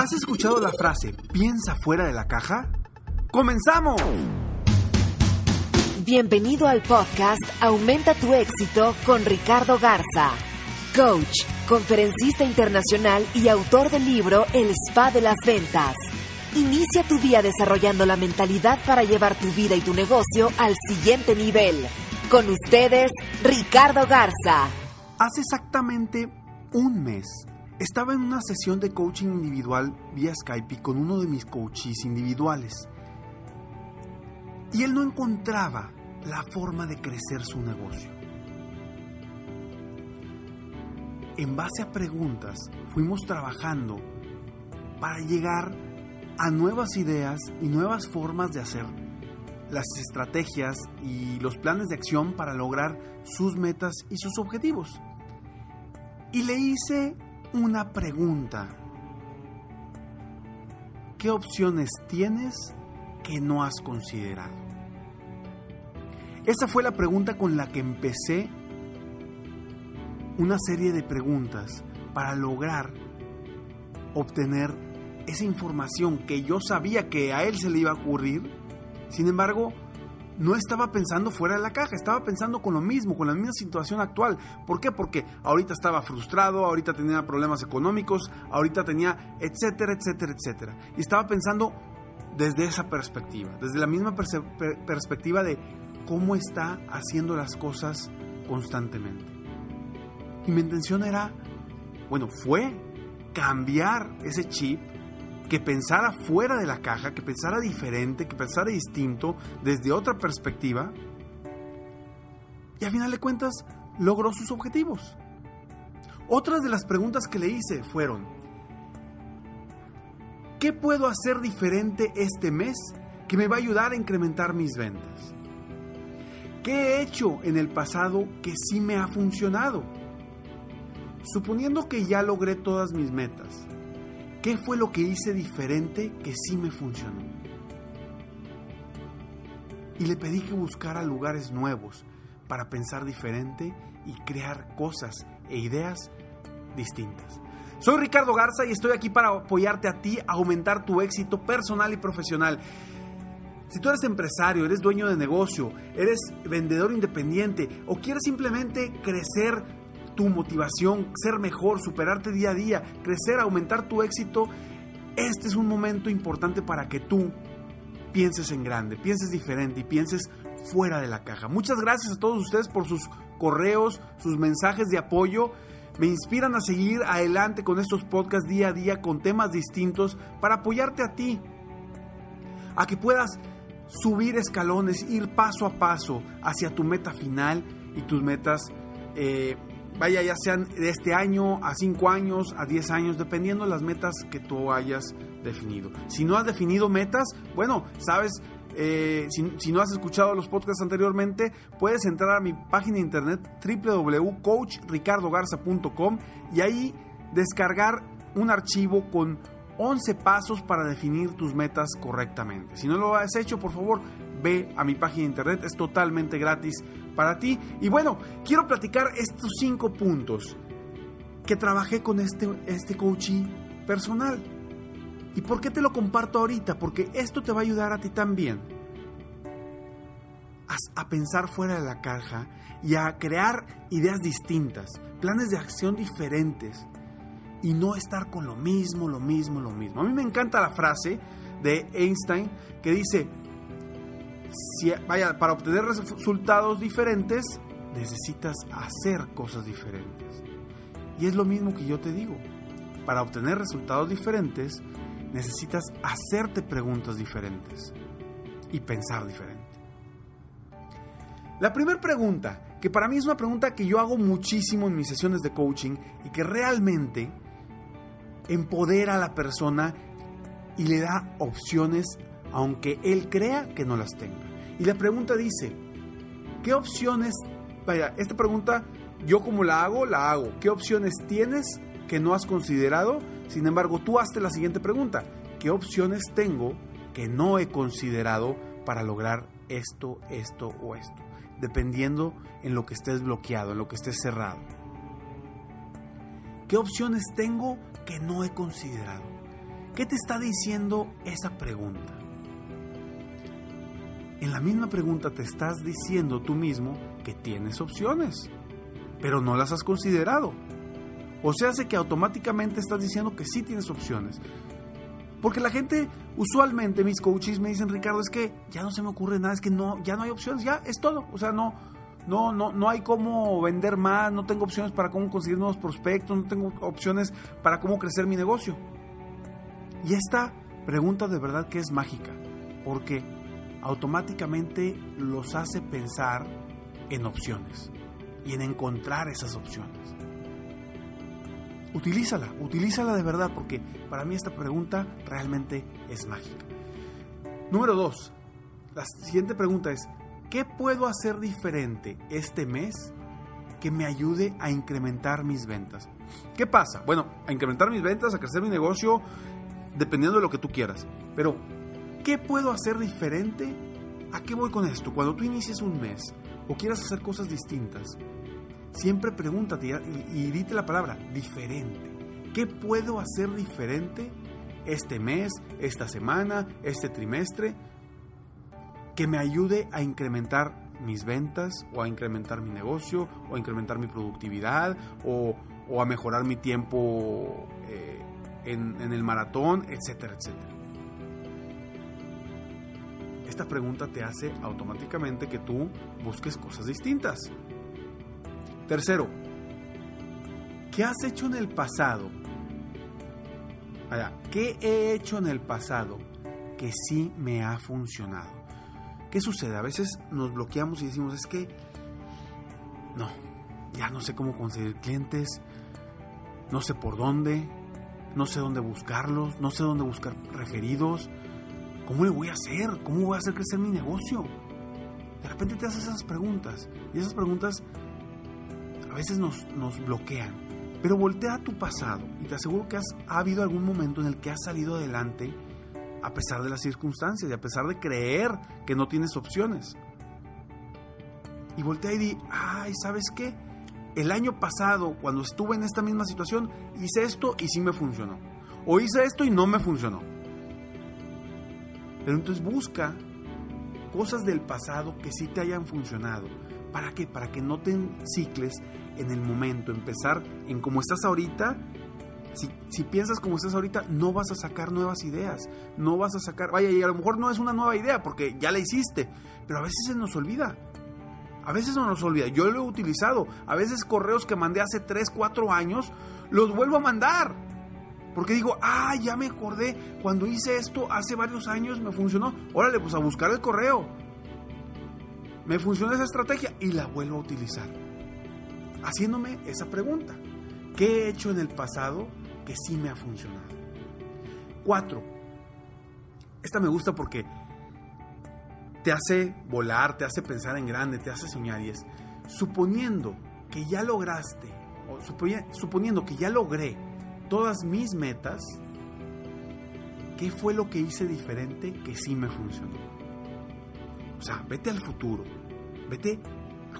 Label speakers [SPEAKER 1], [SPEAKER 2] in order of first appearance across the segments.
[SPEAKER 1] ¿Has escuchado la frase piensa fuera de la caja? ¡Comenzamos!
[SPEAKER 2] Bienvenido al podcast Aumenta tu éxito con Ricardo Garza, coach, conferencista internacional y autor del libro El Spa de las Ventas. Inicia tu día desarrollando la mentalidad para llevar tu vida y tu negocio al siguiente nivel. Con ustedes, Ricardo Garza.
[SPEAKER 1] Hace exactamente un mes estaba en una sesión de coaching individual vía Skype con uno de mis coaches individuales. Y él no encontraba la forma de crecer su negocio. En base a preguntas, fuimos trabajando para llegar a nuevas ideas y nuevas formas de hacer las estrategias y los planes de acción para lograr sus metas y sus objetivos. Y le hice una pregunta. ¿Qué opciones tienes que no has considerado? Esa fue la pregunta con la que empecé una serie de preguntas para lograr obtener esa información que yo sabía que a él se le iba a ocurrir. Sin embargo, no estaba pensando fuera de la caja, estaba pensando con lo mismo, con la misma situación actual. ¿Por qué? Porque ahorita estaba frustrado, ahorita tenía problemas económicos, ahorita tenía etcétera, etcétera, etcétera. Y estaba pensando desde esa perspectiva, desde la misma perspectiva de cómo está haciendo las cosas constantemente. Y mi intención era, bueno, fue cambiar ese chip que pensara fuera de la caja, que pensara diferente, que pensara distinto, desde otra perspectiva. Y a final de cuentas logró sus objetivos. Otras de las preguntas que le hice fueron, ¿qué puedo hacer diferente este mes que me va a ayudar a incrementar mis ventas? ¿Qué he hecho en el pasado que sí me ha funcionado? Suponiendo que ya logré todas mis metas, ¿Qué fue lo que hice diferente que sí me funcionó? Y le pedí que buscara lugares nuevos para pensar diferente y crear cosas e ideas distintas. Soy Ricardo Garza y estoy aquí para apoyarte a ti a aumentar tu éxito personal y profesional. Si tú eres empresario, eres dueño de negocio, eres vendedor independiente o quieres simplemente crecer tu motivación, ser mejor, superarte día a día, crecer, aumentar tu éxito, este es un momento importante para que tú pienses en grande, pienses diferente y pienses fuera de la caja. Muchas gracias a todos ustedes por sus correos, sus mensajes de apoyo. Me inspiran a seguir adelante con estos podcasts día a día con temas distintos para apoyarte a ti, a que puedas subir escalones, ir paso a paso hacia tu meta final y tus metas eh, vaya, ya sean de este año a 5 años, a 10 años, dependiendo de las metas que tú hayas definido. Si no has definido metas, bueno, sabes, eh, si, no has escuchado los podcasts anteriormente, puedes entrar a mi página de internet www.coachricardogarza.com y ahí descargar un archivo con 11 pasos para definir tus metas correctamente. Si no lo has hecho, por favor, ve a mi página de internet, es totalmente gratis para ti. Y bueno, quiero platicar estos cinco puntos que trabajé con este, este coaching personal. ¿Y por qué te lo comparto ahorita? Porque esto te va a ayudar a ti también a, pensar fuera de la caja y a crear ideas distintas, planes de acción diferentes y no estar con lo mismo, lo mismo, lo mismo. A mí me encanta la frase de Einstein que dice, si, vaya, para obtener resultados diferentes necesitas hacer cosas diferentes. Y es lo mismo que yo te digo. Para obtener resultados diferentes necesitas hacerte preguntas diferentes y pensar diferente. La primera pregunta, que para mí es una pregunta que yo hago muchísimo en mis sesiones de coaching y que realmente empodera a la persona y le da opciones aunque él crea que no las tenga. Y la pregunta dice, ¿qué opciones, vaya, esta pregunta yo como la hago, la hago, ¿qué opciones tienes que no has considerado? Sin embargo, tú hazte la siguiente pregunta, ¿qué opciones tengo que no he considerado para lograr esto, esto o esto? Dependiendo en lo que estés bloqueado, en lo que estés cerrado. ¿Qué opciones tengo que no he considerado? ¿Qué te está diciendo esa pregunta? En la misma pregunta te estás diciendo tú mismo que tienes opciones, pero no las has considerado. O sea, hace que automáticamente estás diciendo que sí tienes opciones. Porque la gente, usualmente mis coaches me dicen, Ricardo, es que ya no se me ocurre nada, es que no, ya no hay opciones, ya es todo. O sea, no, no, no, no hay cómo vender más, no tengo opciones para cómo conseguir nuevos prospectos, no tengo opciones para cómo crecer mi negocio. Y esta pregunta de verdad que es mágica, porque automáticamente los hace pensar en opciones y en encontrar esas opciones. Utilízala, utilízala de verdad porque para mí esta pregunta realmente es mágica. Número dos, la siguiente pregunta es, ¿qué puedo hacer diferente este mes que me ayude a incrementar mis ventas? ¿Qué pasa? Bueno, a incrementar mis ventas, a crecer mi negocio, dependiendo de lo que tú quieras. Pero, ¿qué puedo hacer diferente? ¿A qué voy con esto? Cuando tú inicies un mes o quieras hacer cosas distintas, siempre pregúntate y, y dite la palabra diferente. ¿Qué puedo hacer diferente este mes, esta semana, este trimestre que me ayude a incrementar mis ventas o a incrementar mi negocio o a incrementar mi productividad o, a mejorar mi tiempo eh, en el maratón, etcétera, etcétera? Pregunta te hace automáticamente que tú busques cosas distintas. Tercero, ¿qué has hecho en el pasado? ¿qué he hecho en el pasado que sí me ha funcionado? ¿Qué sucede? A veces nos bloqueamos y decimos, es que no, ya no sé cómo conseguir clientes, no sé por dónde, no sé dónde buscarlos, no sé dónde buscar referidos, ¿cómo le voy a hacer? ¿Cómo voy a hacer crecer mi negocio? De repente te haces esas preguntas y esas preguntas a veces nos, nos bloquean. Pero voltea a tu pasado y te aseguro que has, ha habido algún momento en el que has salido adelante a pesar de las circunstancias y a pesar de creer que no tienes opciones. Y voltea y di, ay, ¿sabes qué? El año pasado, cuando estuve en esta misma situación, hice esto y sí me funcionó. O hice esto y no me funcionó. Pero entonces busca cosas del pasado que sí te hayan funcionado. ¿Para qué? Para que no te cicles en el momento. Empezar en como estás ahorita. Si, si, piensas como estás ahorita, no vas a sacar nuevas ideas. No vas a sacar. Vaya, y a lo mejor no es una nueva idea porque ya la hiciste. Pero a veces se nos olvida. A veces no nos olvida. Yo lo he utilizado. A veces correos que mandé hace 3, 4 años, los vuelvo a mandar. Porque digo, ah, ya me acordé, cuando hice esto hace varios años me funcionó. Órale, pues a buscar el correo. Me funciona esa estrategia y la vuelvo a utilizar. Haciéndome esa pregunta. ¿Qué he hecho en el pasado que sí me ha funcionado? Cuatro. Esta me gusta porque te hace volar, te hace pensar en grande, te hace soñar y es, suponiendo que ya lograste, suponiendo que ya logré todas mis metas, ¿qué fue lo que hice diferente que sí me funcionó? O sea, vete al futuro, vete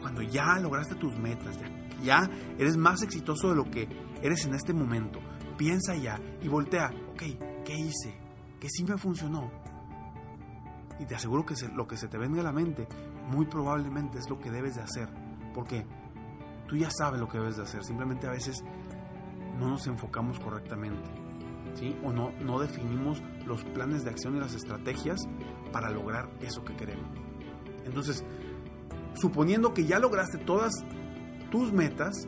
[SPEAKER 1] cuando ya lograste tus metas, ya, ya eres más exitoso de lo que eres en este momento. Piensa ya y voltea, ok, ¿qué hice? ¿Qué sí me funcionó? Y te aseguro que lo que se te venga a la mente, muy probablemente es lo que debes de hacer. Porque tú ya sabes lo que debes de hacer. Simplemente a veces no nos enfocamos correctamente. ¿sí? O no, no definimos los planes de acción y las estrategias para lograr eso que queremos. Entonces, suponiendo que ya lograste todas tus metas,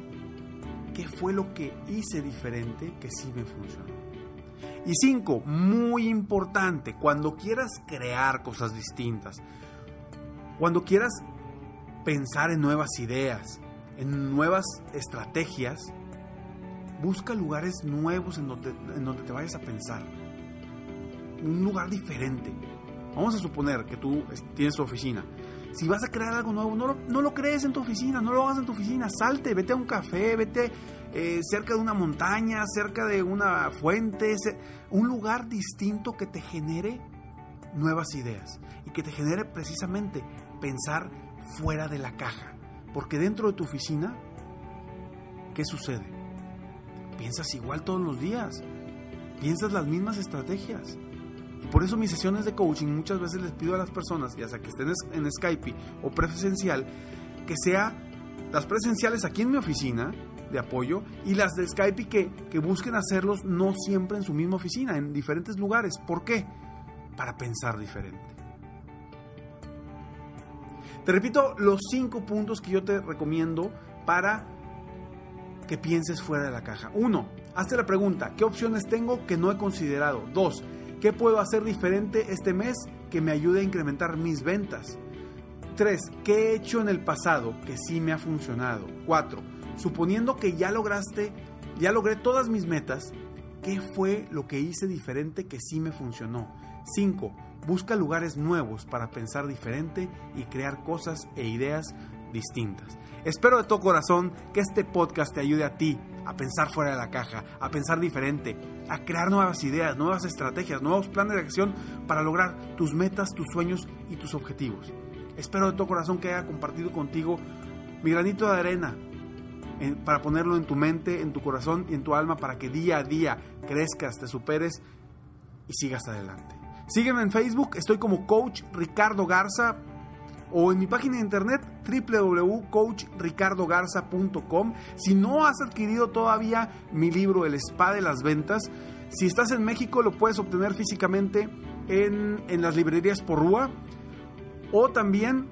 [SPEAKER 1] ¿qué fue lo que hice diferente que sí me funcionó? Y cinco, muy importante, cuando quieras crear cosas distintas, cuando quieras pensar en nuevas ideas, en nuevas estrategias, busca lugares nuevos en donde, en donde te vayas a pensar. Un lugar diferente. Vamos a suponer que tú tienes tu oficina. Si vas a crear algo nuevo, no lo, no lo crees en tu oficina, no lo hagas en tu oficina. Salte, vete a un café, vete eh, cerca de una montaña, cerca de una fuente, un lugar distinto que te genere nuevas ideas y que te genere precisamente pensar fuera de la caja. Porque dentro de tu oficina, ¿qué sucede? Piensas igual todos los días, piensas las mismas estrategias. Y por eso mis sesiones de coaching muchas veces les pido a las personas, ya sea que estén en Skype o presencial, que sea las presenciales aquí en mi oficina de apoyo y las de Skype que, que busquen hacerlos no siempre en su misma oficina, en diferentes lugares. ¿Por qué? Para pensar diferente. Te repito los cinco puntos que yo te recomiendo para que pienses fuera de la caja. Uno, hazte la pregunta, ¿qué opciones tengo que no he considerado? Dos, ¿qué puedo hacer diferente este mes que me ayude a incrementar mis ventas? Tres, ¿qué he hecho en el pasado que sí me ha funcionado? Cuatro, suponiendo que ya lograste, ya logré todas mis metas, ¿qué fue lo que hice diferente que sí me funcionó? Cinco, busca lugares nuevos para pensar diferente y crear cosas e ideas distintas. Espero de todo corazón que este podcast te ayude a ti a pensar fuera de la caja, a pensar diferente, a crear nuevas ideas, nuevas estrategias, nuevos planes de acción para lograr tus metas, tus sueños y tus objetivos. Espero de todo corazón que haya compartido contigo mi granito de arena para ponerlo en tu mente, en tu corazón y en tu alma para que día a día crezcas, te superes y sigas adelante. Sígueme en Facebook, estoy como Coach Ricardo Garza o en mi página de internet www.coachricardogarza.com. Si no has adquirido todavía mi libro El Spa de las Ventas, si estás en México lo puedes obtener físicamente en, las librerías por Rúa o también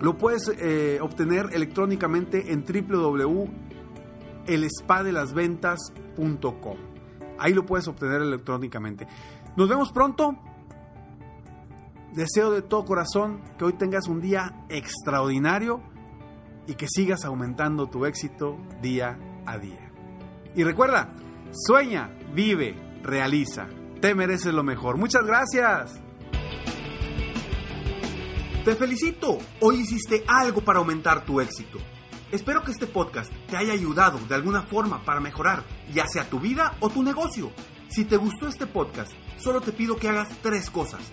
[SPEAKER 1] lo puedes eh, obtener electrónicamente en www.elespadelasventas.com. Ahí lo puedes obtener electrónicamente. Nos vemos pronto. Deseo de todo corazón que hoy tengas un día extraordinario y que sigas aumentando tu éxito día a día. Y recuerda, sueña, vive, realiza. Te mereces lo mejor. Muchas gracias. Te felicito. Hoy hiciste algo para aumentar tu éxito. Espero que este podcast te haya ayudado de alguna forma para mejorar ya sea tu vida o tu negocio. Si te gustó este podcast, solo te pido que hagas tres cosas.